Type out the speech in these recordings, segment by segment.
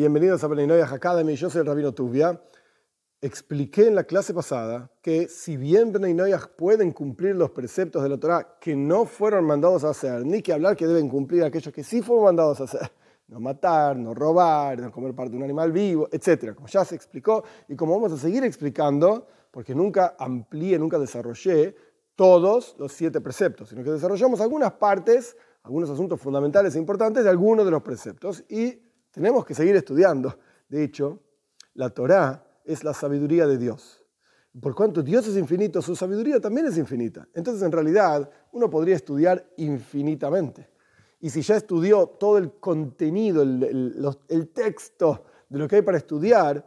Bienvenidos a Beninoya Academy, yo soy el Rabino Tubia. Expliqué en la clase pasada que si bien Beninoya pueden cumplir los preceptos de la Torah que no fueron mandados a hacer, ni que hablar que deben cumplir aquellos que sí fueron mandados a hacer, no matar, no robar, no comer parte de un animal vivo, etc. Como ya se explicó y como vamos a seguir explicando, porque nunca amplié, nunca desarrollé todos los siete preceptos, sino que desarrollamos algunas partes, algunos asuntos fundamentales e importantes de algunos de los preceptos y tenemos que seguir estudiando. De hecho, la Torá es la sabiduría de Dios. Por cuanto Dios es infinito, su sabiduría también es infinita. Entonces, en realidad, uno podría estudiar infinitamente. Y si ya estudió todo el contenido, el, texto de lo que hay para estudiar,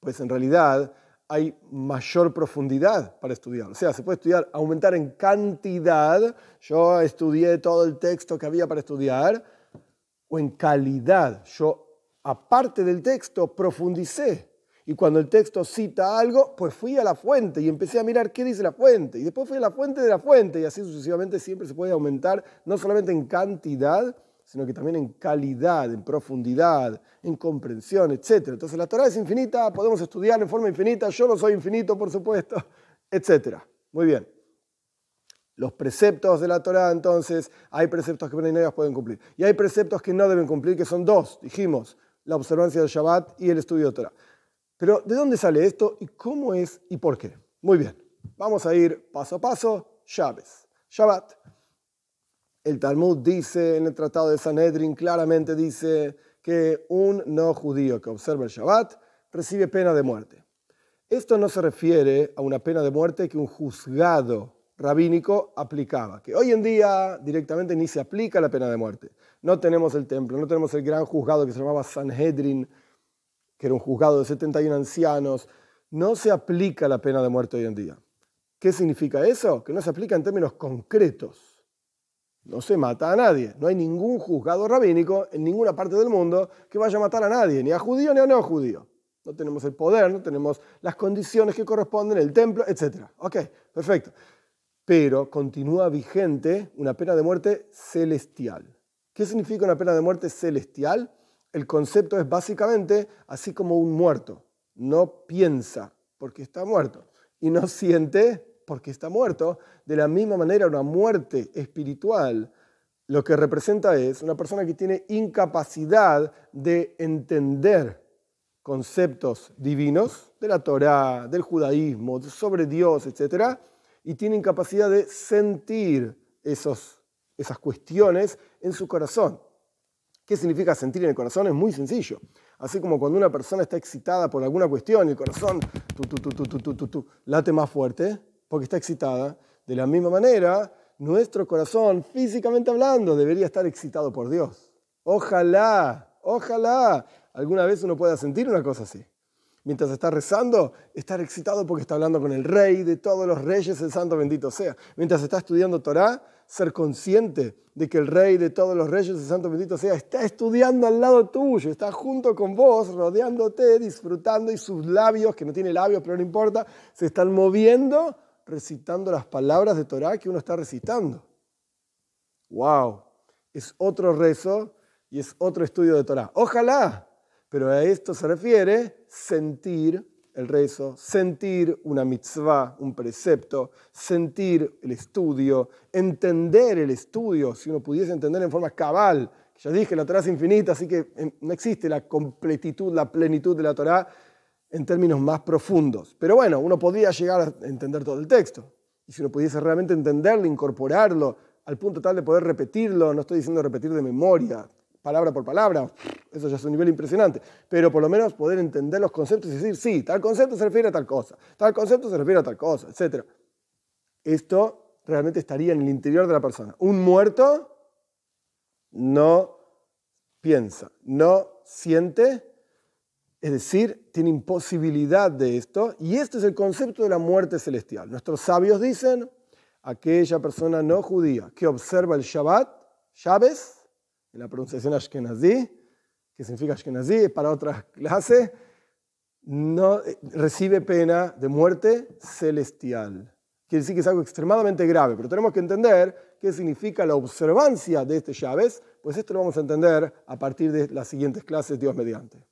pues en realidad hay mayor profundidad para estudiar. O sea, se puede estudiar, aumentar en cantidad. Yo estudié todo el texto que había para estudiar, o en calidad. Yo, aparte del texto, profundicé. Y cuando el texto cita algo, pues fui a la fuente y empecé a mirar qué dice la fuente. Y después fui a la fuente de la fuente y así sucesivamente siempre se puede aumentar, no solamente en cantidad, sino que también en calidad, en profundidad, en comprensión, etc. Entonces la Torah es infinita, podemos estudiar en forma infinita, yo no soy infinito, por supuesto, etc. Muy bien los preceptos de la Torah, entonces hay preceptos que ellos pueden cumplir. Y hay preceptos que no deben cumplir, que son dos, dijimos, la observancia del Shabbat y el estudio de Torah. Pero ¿de dónde sale esto y cómo es y por qué? Muy bien, vamos a ir paso a paso. Shabbat. Shabbat. El Talmud dice en el Tratado de Sanedrin, claramente dice que un no judío que observa el Shabbat recibe pena de muerte. Esto no se refiere a una pena de muerte que un juzgado rabínico aplicaba, que hoy en día directamente ni se aplica la pena de muerte. No tenemos el templo, no tenemos el gran juzgado que se llamaba Sanhedrin, que era un juzgado de 71 ancianos. No se aplica la pena de muerte hoy en día. ¿Qué significa eso? Que no se aplica en términos concretos. No se mata a nadie. No hay ningún juzgado rabínico en ninguna parte del mundo que vaya a matar a nadie, ni a judío ni a no judío. No tenemos el poder, no tenemos las condiciones que corresponden, el templo, etc. Ok, perfecto pero continúa vigente una pena de muerte celestial. ¿Qué significa una pena de muerte celestial? El concepto es básicamente así como un muerto. No piensa porque está muerto y no siente porque está muerto. De la misma manera, una muerte espiritual lo que representa es una persona que tiene incapacidad de entender conceptos divinos de la Torá, del judaísmo, sobre Dios, etcétera, y tienen capacidad de sentir esos, esas cuestiones en su corazón. ¿Qué significa sentir en el corazón? Es muy sencillo. Así como cuando una persona está excitada por alguna cuestión el corazón late más fuerte porque está excitada, de la misma manera, nuestro corazón, físicamente hablando, debería estar excitado por Dios. Ojalá, ojalá alguna vez uno pueda sentir una cosa así mientras está rezando, estar excitado porque está hablando con el rey de todos los reyes, el santo bendito sea. Mientras está estudiando Torah, ser consciente de que el rey de todos los reyes, el santo bendito sea, está estudiando al lado tuyo, está junto con vos, rodeándote, disfrutando y sus labios, que no tiene labios, pero no importa, se están moviendo recitando las palabras de Torah que uno está recitando. ¡Wow! Es otro rezo y es otro estudio de Torah. Ojalá pero a esto se refiere sentir el rezo, sentir una mitzvah, un precepto, sentir el estudio, entender el estudio, si uno pudiese entender en forma cabal. Ya dije, la Torah es infinita, así que em, no existe la completitud, la plenitud de la Torah en términos más profundos. Pero bueno, uno podría llegar a entender todo el texto. Y si uno pudiese realmente entenderlo, incorporarlo, al punto tal de poder repetirlo, no estoy diciendo repetir de memoria, palabra por palabra, eso ya es un nivel impresionante, pero por lo menos poder entender los conceptos y decir, sí, tal concepto se refiere a tal cosa, tal concepto se refiere a tal cosa, etc. Esto realmente estaría en el interior de la persona. Un muerto no piensa, no siente, es decir, tiene imposibilidad de esto, y este es el concepto de la muerte celestial. Nuestros sabios dicen, aquella persona no judía que observa el Shabbat, Shabes, en la pronunciación ashkenazí, que significa ashkenazí, para otra clase, no eh, recibe pena de muerte celestial. Quiere decir que es algo extremadamente grave, pero tenemos que entender qué significa la observancia de este llaves, pues esto lo vamos a entender a partir de las siguientes clases, Dios mediante.